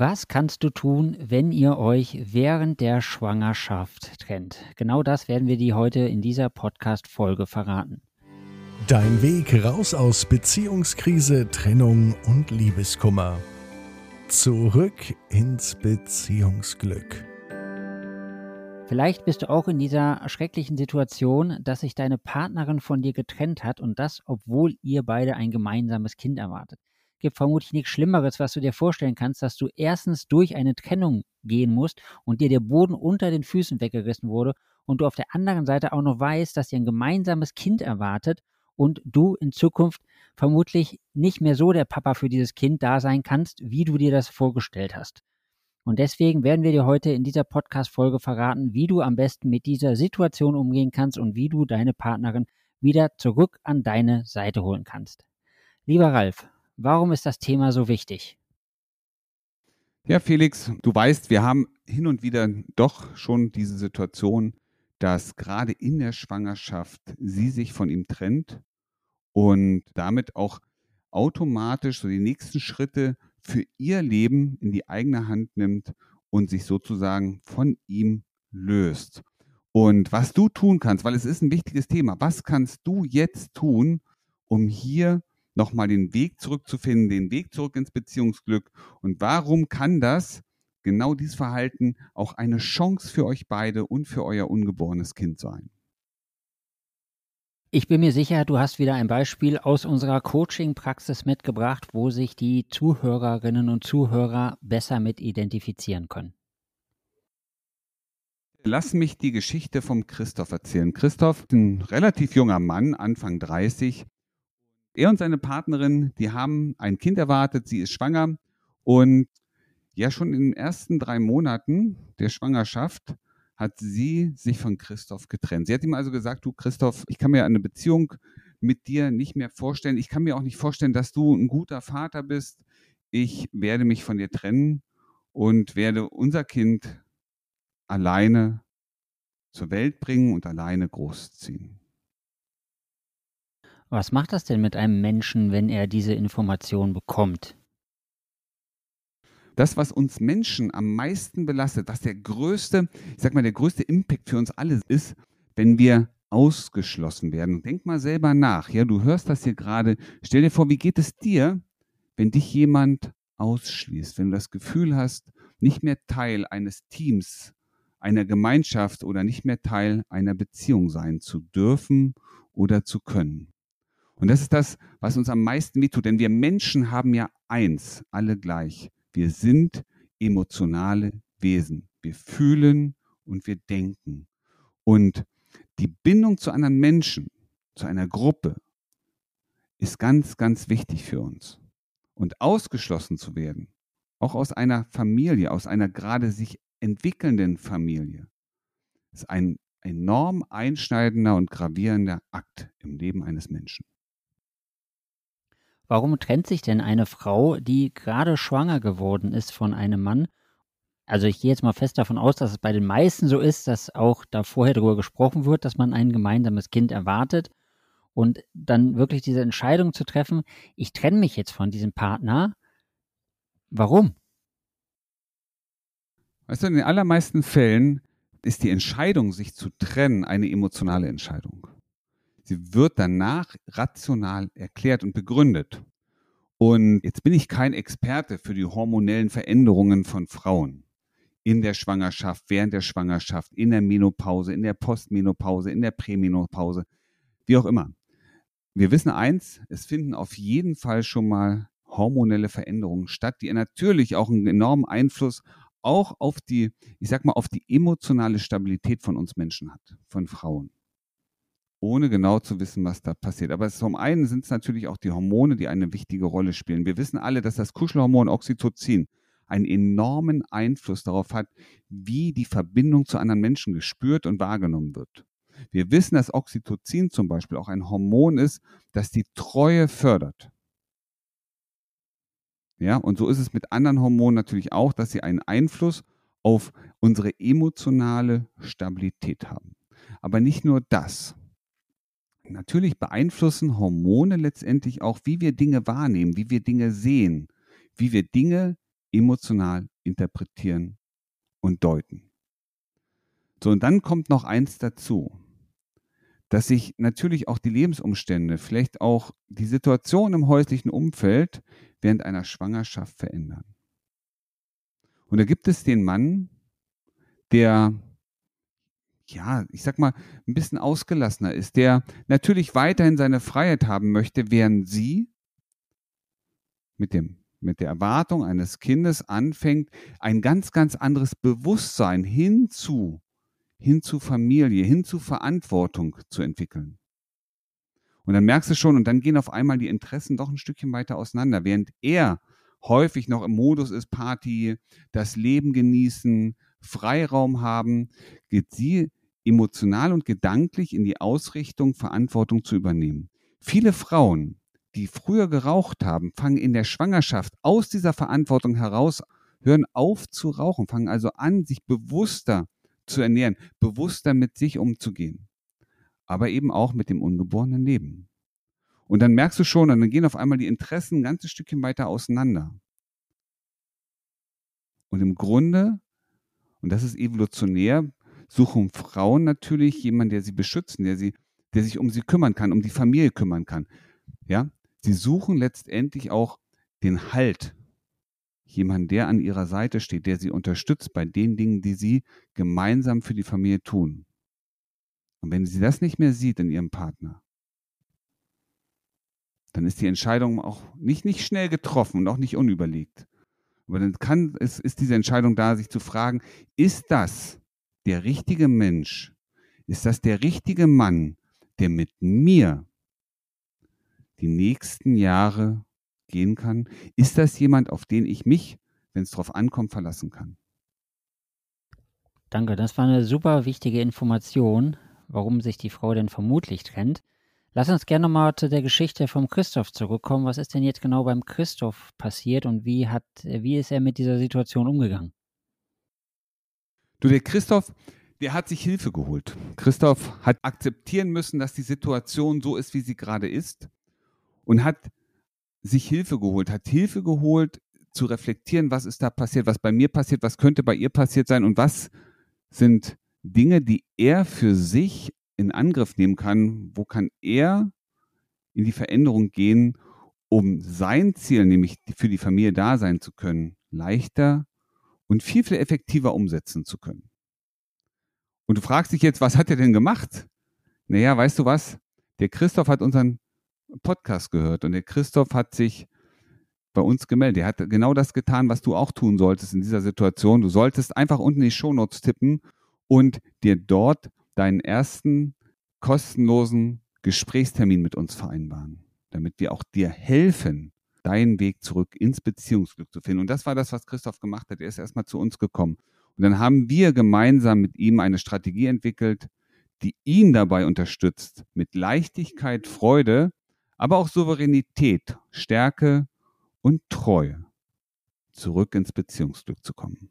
Was kannst du tun, wenn ihr euch während der Schwangerschaft trennt? Genau das werden wir dir heute in dieser Podcast-Folge verraten. Dein Weg raus aus Beziehungskrise, Trennung und Liebeskummer. Zurück ins Beziehungsglück. Vielleicht bist du auch in dieser schrecklichen Situation, dass sich deine Partnerin von dir getrennt hat und das, obwohl ihr beide ein gemeinsames Kind erwartet gibt vermutlich nichts Schlimmeres, was du dir vorstellen kannst, dass du erstens durch eine Trennung gehen musst und dir der Boden unter den Füßen weggerissen wurde und du auf der anderen Seite auch noch weißt, dass dir ein gemeinsames Kind erwartet und du in Zukunft vermutlich nicht mehr so der Papa für dieses Kind da sein kannst, wie du dir das vorgestellt hast. Und deswegen werden wir dir heute in dieser Podcast-Folge verraten, wie du am besten mit dieser Situation umgehen kannst und wie du deine Partnerin wieder zurück an deine Seite holen kannst. Lieber Ralf, Warum ist das Thema so wichtig? Ja, Felix, du weißt, wir haben hin und wieder doch schon diese Situation, dass gerade in der Schwangerschaft sie sich von ihm trennt und damit auch automatisch so die nächsten Schritte für ihr Leben in die eigene Hand nimmt und sich sozusagen von ihm löst. Und was du tun kannst, weil es ist ein wichtiges Thema, was kannst du jetzt tun, um hier nochmal den Weg zurückzufinden, den Weg zurück ins Beziehungsglück. Und warum kann das, genau dieses Verhalten, auch eine Chance für euch beide und für euer ungeborenes Kind sein? Ich bin mir sicher, du hast wieder ein Beispiel aus unserer Coaching-Praxis mitgebracht, wo sich die Zuhörerinnen und Zuhörer besser mit identifizieren können. Lass mich die Geschichte vom Christoph erzählen. Christoph, ein relativ junger Mann, Anfang 30, er und seine Partnerin, die haben ein Kind erwartet, sie ist schwanger und ja, schon in den ersten drei Monaten der Schwangerschaft hat sie sich von Christoph getrennt. Sie hat ihm also gesagt, du Christoph, ich kann mir eine Beziehung mit dir nicht mehr vorstellen. Ich kann mir auch nicht vorstellen, dass du ein guter Vater bist. Ich werde mich von dir trennen und werde unser Kind alleine zur Welt bringen und alleine großziehen. Was macht das denn mit einem Menschen, wenn er diese Information bekommt? Das, was uns Menschen am meisten belastet, was der größte, ich sag mal, der größte Impact für uns alle ist, wenn wir ausgeschlossen werden. Denk mal selber nach. Ja, du hörst das hier gerade. Stell dir vor, wie geht es dir, wenn dich jemand ausschließt, wenn du das Gefühl hast, nicht mehr Teil eines Teams, einer Gemeinschaft oder nicht mehr Teil einer Beziehung sein zu dürfen oder zu können. Und das ist das, was uns am meisten wehtut. Denn wir Menschen haben ja eins, alle gleich. Wir sind emotionale Wesen. Wir fühlen und wir denken. Und die Bindung zu anderen Menschen, zu einer Gruppe, ist ganz, ganz wichtig für uns. Und ausgeschlossen zu werden, auch aus einer Familie, aus einer gerade sich entwickelnden Familie, ist ein enorm einschneidender und gravierender Akt im Leben eines Menschen. Warum trennt sich denn eine Frau, die gerade schwanger geworden ist von einem Mann? Also ich gehe jetzt mal fest davon aus, dass es bei den meisten so ist, dass auch da vorher darüber gesprochen wird, dass man ein gemeinsames Kind erwartet und dann wirklich diese Entscheidung zu treffen, ich trenne mich jetzt von diesem Partner. Warum? Weißt du, in den allermeisten Fällen ist die Entscheidung, sich zu trennen, eine emotionale Entscheidung. Sie wird danach rational erklärt und begründet. Und jetzt bin ich kein Experte für die hormonellen Veränderungen von Frauen in der Schwangerschaft, während der Schwangerschaft, in der Menopause, in der Postmenopause, in der Prämenopause, wie auch immer. Wir wissen eins, es finden auf jeden Fall schon mal hormonelle Veränderungen statt, die natürlich auch einen enormen Einfluss auch auf die, ich sag mal, auf die emotionale Stabilität von uns Menschen hat, von Frauen ohne genau zu wissen, was da passiert. Aber zum einen sind es natürlich auch die Hormone, die eine wichtige Rolle spielen. Wir wissen alle, dass das Kuschelhormon Oxytocin einen enormen Einfluss darauf hat, wie die Verbindung zu anderen Menschen gespürt und wahrgenommen wird. Wir wissen, dass Oxytocin zum Beispiel auch ein Hormon ist, das die Treue fördert. Ja, und so ist es mit anderen Hormonen natürlich auch, dass sie einen Einfluss auf unsere emotionale Stabilität haben. Aber nicht nur das. Natürlich beeinflussen Hormone letztendlich auch, wie wir Dinge wahrnehmen, wie wir Dinge sehen, wie wir Dinge emotional interpretieren und deuten. So, und dann kommt noch eins dazu, dass sich natürlich auch die Lebensumstände, vielleicht auch die Situation im häuslichen Umfeld während einer Schwangerschaft verändern. Und da gibt es den Mann, der, ja, ich sag mal, ein bisschen ausgelassener ist, der natürlich weiterhin seine Freiheit haben möchte, während sie mit dem mit der Erwartung eines Kindes anfängt, ein ganz, ganz anderes Bewusstsein hinzu, hin zu Familie, hin zu Verantwortung zu entwickeln. Und dann merkst du schon, und dann gehen auf einmal die Interessen doch ein Stückchen weiter auseinander, während er häufig noch im Modus ist, Party, das Leben genießen, Freiraum haben, geht sie emotional und gedanklich in die Ausrichtung, Verantwortung zu übernehmen. Viele Frauen, die früher geraucht haben, fangen in der Schwangerschaft aus dieser Verantwortung heraus, hören auf zu rauchen, fangen also an, sich bewusster zu ernähren, bewusster mit sich umzugehen, aber eben auch mit dem ungeborenen Leben. Und dann merkst du schon, und dann gehen auf einmal die Interessen ein ganzes Stückchen weiter auseinander. Und im Grunde, und das ist evolutionär, suchen Frauen natürlich jemanden, der sie beschützen, der sie, der sich um sie kümmern kann, um die Familie kümmern kann. Ja, sie suchen letztendlich auch den Halt. Jemanden, der an ihrer Seite steht, der sie unterstützt bei den Dingen, die sie gemeinsam für die Familie tun. Und wenn sie das nicht mehr sieht in ihrem Partner, dann ist die Entscheidung auch nicht, nicht schnell getroffen und auch nicht unüberlegt. Aber dann kann, es ist diese Entscheidung da, sich zu fragen, ist das der richtige Mensch? Ist das der richtige Mann, der mit mir die nächsten Jahre gehen kann? Ist das jemand, auf den ich mich, wenn es darauf ankommt, verlassen kann? Danke, das war eine super wichtige Information, warum sich die Frau denn vermutlich trennt. Lass uns gerne mal zu der Geschichte vom Christoph zurückkommen. Was ist denn jetzt genau beim Christoph passiert und wie, hat, wie ist er mit dieser Situation umgegangen? Du, der Christoph, der hat sich Hilfe geholt. Christoph hat akzeptieren müssen, dass die Situation so ist, wie sie gerade ist und hat sich Hilfe geholt, hat Hilfe geholt, zu reflektieren, was ist da passiert, was bei mir passiert, was könnte bei ihr passiert sein und was sind Dinge, die er für sich in Angriff nehmen kann, wo kann er in die Veränderung gehen, um sein Ziel, nämlich für die Familie da sein zu können, leichter und viel, viel effektiver umsetzen zu können. Und du fragst dich jetzt, was hat er denn gemacht? Naja, weißt du was? Der Christoph hat unseren Podcast gehört und der Christoph hat sich bei uns gemeldet. Er hat genau das getan, was du auch tun solltest in dieser Situation. Du solltest einfach unten in die Shownotes tippen und dir dort deinen ersten kostenlosen Gesprächstermin mit uns vereinbaren, damit wir auch dir helfen, deinen Weg zurück ins Beziehungsglück zu finden. Und das war das, was Christoph gemacht hat. Er ist erstmal zu uns gekommen. Und dann haben wir gemeinsam mit ihm eine Strategie entwickelt, die ihn dabei unterstützt, mit Leichtigkeit, Freude aber auch Souveränität, Stärke und Treue zurück ins Beziehungsglück zu kommen.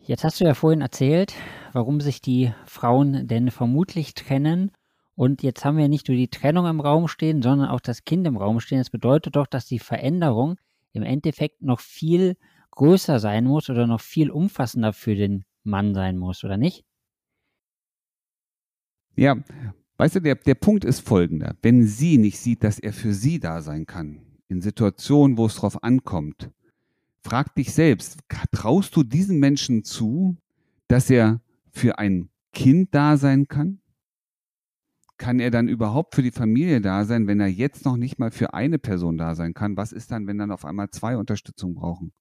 Jetzt hast du ja vorhin erzählt, warum sich die Frauen denn vermutlich trennen. Und jetzt haben wir nicht nur die Trennung im Raum stehen, sondern auch das Kind im Raum stehen. Das bedeutet doch, dass die Veränderung im Endeffekt noch viel größer sein muss oder noch viel umfassender für den Mann sein muss, oder nicht? Ja, Weißt du, der, der Punkt ist folgender. Wenn sie nicht sieht, dass er für sie da sein kann, in Situationen, wo es drauf ankommt, frag dich selbst, traust du diesem Menschen zu, dass er für ein Kind da sein kann? Kann er dann überhaupt für die Familie da sein, wenn er jetzt noch nicht mal für eine Person da sein kann? Was ist dann, wenn dann auf einmal zwei Unterstützung brauchen?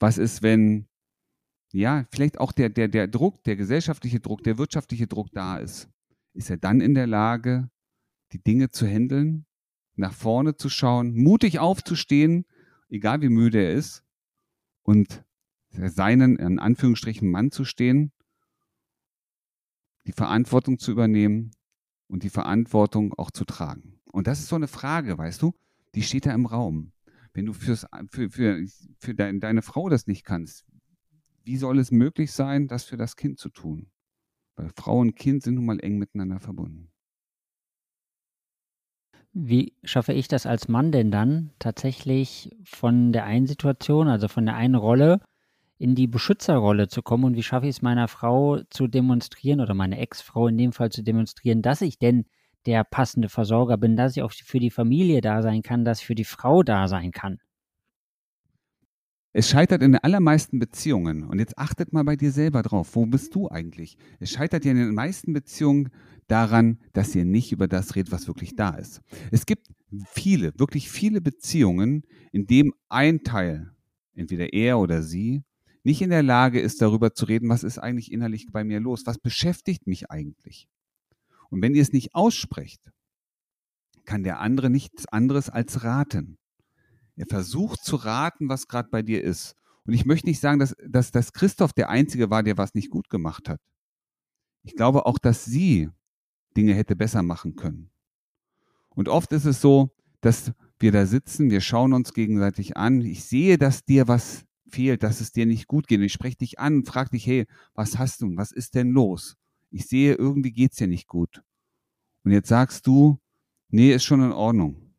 Was ist, wenn, ja, vielleicht auch der, der, der Druck, der gesellschaftliche Druck, der wirtschaftliche Druck da ist? ist er dann in der Lage, die Dinge zu handeln, nach vorne zu schauen, mutig aufzustehen, egal wie müde er ist, und seinen, in Anführungsstrichen, Mann zu stehen, die Verantwortung zu übernehmen und die Verantwortung auch zu tragen. Und das ist so eine Frage, weißt du, die steht da im Raum. Wenn du fürs, für, für, für deine Frau das nicht kannst, wie soll es möglich sein, das für das Kind zu tun? Weil Frau und Kind sind nun mal eng miteinander verbunden. Wie schaffe ich das als Mann denn dann tatsächlich von der einen Situation, also von der einen Rolle, in die Beschützerrolle zu kommen und wie schaffe ich es meiner Frau zu demonstrieren oder meine Ex-Frau in dem Fall zu demonstrieren, dass ich denn der passende Versorger bin, dass ich auch für die Familie da sein kann, dass ich für die Frau da sein kann. Es scheitert in den allermeisten Beziehungen. Und jetzt achtet mal bei dir selber drauf. Wo bist du eigentlich? Es scheitert ja in den meisten Beziehungen daran, dass ihr nicht über das redet, was wirklich da ist. Es gibt viele, wirklich viele Beziehungen, in dem ein Teil, entweder er oder sie, nicht in der Lage ist, darüber zu reden, was ist eigentlich innerlich bei mir los, was beschäftigt mich eigentlich. Und wenn ihr es nicht aussprecht, kann der andere nichts anderes als raten. Er versucht zu raten, was gerade bei dir ist. Und ich möchte nicht sagen, dass, dass, dass Christoph der Einzige war, der was nicht gut gemacht hat. Ich glaube auch, dass sie Dinge hätte besser machen können. Und oft ist es so, dass wir da sitzen, wir schauen uns gegenseitig an. Ich sehe, dass dir was fehlt, dass es dir nicht gut geht. Und ich spreche dich an und frage dich, hey, was hast du? Was ist denn los? Ich sehe, irgendwie geht es dir nicht gut. Und jetzt sagst du, nee, ist schon in Ordnung.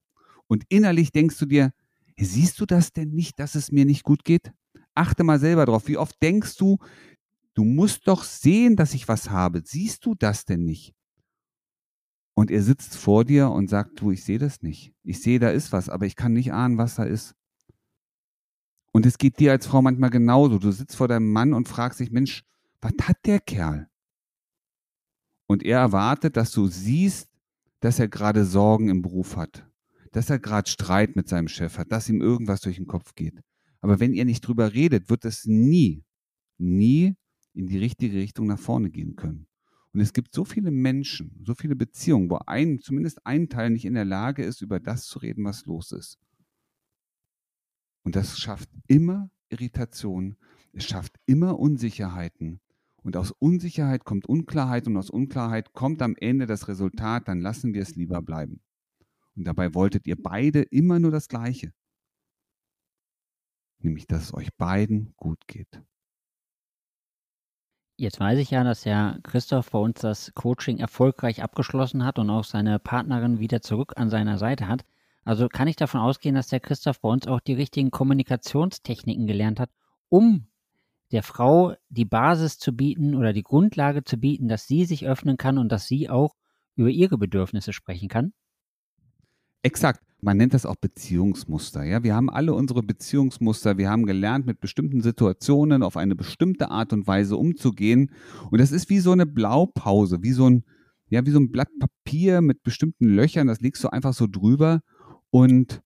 Und innerlich denkst du dir, siehst du das denn nicht, dass es mir nicht gut geht? Achte mal selber drauf. Wie oft denkst du, du musst doch sehen, dass ich was habe. Siehst du das denn nicht? Und er sitzt vor dir und sagt, du, ich sehe das nicht. Ich sehe, da ist was, aber ich kann nicht ahnen, was da ist. Und es geht dir als Frau manchmal genauso. Du sitzt vor deinem Mann und fragst dich, Mensch, was hat der Kerl? Und er erwartet, dass du siehst, dass er gerade Sorgen im Beruf hat, dass er gerade Streit mit seinem Chef hat, dass ihm irgendwas durch den Kopf geht. Aber wenn ihr nicht drüber redet, wird es nie, nie in die richtige Richtung nach vorne gehen können. Und es gibt so viele Menschen, so viele Beziehungen, wo ein, zumindest ein Teil nicht in der Lage ist, über das zu reden, was los ist. Und das schafft immer Irritation, es schafft immer Unsicherheiten. Und aus Unsicherheit kommt Unklarheit und aus Unklarheit kommt am Ende das Resultat, dann lassen wir es lieber bleiben. Und dabei wolltet ihr beide immer nur das Gleiche. Nämlich, dass es euch beiden gut geht. Jetzt weiß ich ja, dass Herr Christoph bei uns das Coaching erfolgreich abgeschlossen hat und auch seine Partnerin wieder zurück an seiner Seite hat. Also kann ich davon ausgehen, dass der Christoph bei uns auch die richtigen Kommunikationstechniken gelernt hat, um der Frau die Basis zu bieten oder die Grundlage zu bieten, dass sie sich öffnen kann und dass sie auch über ihre Bedürfnisse sprechen kann? Exakt. Man nennt das auch Beziehungsmuster. Ja, wir haben alle unsere Beziehungsmuster. Wir haben gelernt, mit bestimmten Situationen auf eine bestimmte Art und Weise umzugehen. Und das ist wie so eine Blaupause, wie so ein, ja, wie so ein Blatt Papier mit bestimmten Löchern. Das legst du einfach so drüber und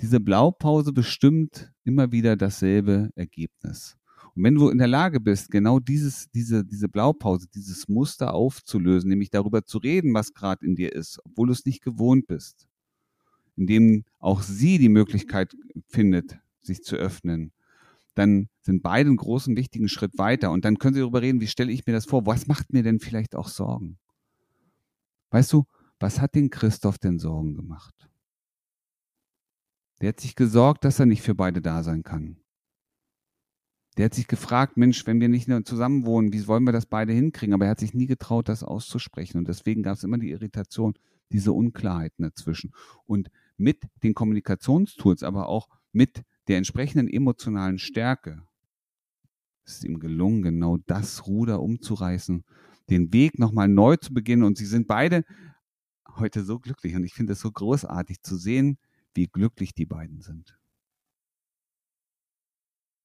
diese Blaupause bestimmt immer wieder dasselbe Ergebnis. Und wenn du in der Lage bist, genau dieses, diese, diese Blaupause, dieses Muster aufzulösen, nämlich darüber zu reden, was gerade in dir ist, obwohl du es nicht gewohnt bist, indem auch sie die Möglichkeit findet, sich zu öffnen, dann sind beide einen großen, wichtigen Schritt weiter. Und dann können sie darüber reden, wie stelle ich mir das vor? Was macht mir denn vielleicht auch Sorgen? Weißt du, was hat den Christoph denn Sorgen gemacht? Der hat sich gesorgt, dass er nicht für beide da sein kann. Der hat sich gefragt, Mensch, wenn wir nicht zusammen wohnen, wie wollen wir das beide hinkriegen? Aber er hat sich nie getraut, das auszusprechen. Und deswegen gab es immer die Irritation, diese Unklarheiten dazwischen. Und mit den Kommunikationstools, aber auch mit der entsprechenden emotionalen Stärke ist ihm gelungen, genau das Ruder umzureißen, den Weg nochmal neu zu beginnen. Und sie sind beide heute so glücklich. Und ich finde es so großartig zu sehen, wie glücklich die beiden sind.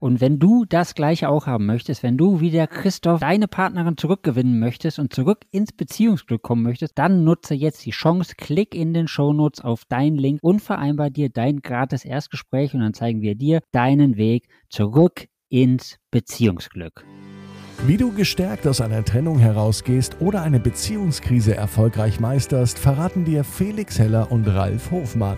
Und wenn du das gleiche auch haben möchtest, wenn du wie der Christoph deine Partnerin zurückgewinnen möchtest und zurück ins Beziehungsglück kommen möchtest, dann nutze jetzt die Chance, klick in den Shownotes auf deinen Link und vereinbar dir dein gratis Erstgespräch und dann zeigen wir dir deinen Weg zurück ins Beziehungsglück. Wie du gestärkt aus einer Trennung herausgehst oder eine Beziehungskrise erfolgreich meisterst, verraten dir Felix Heller und Ralf Hofmann.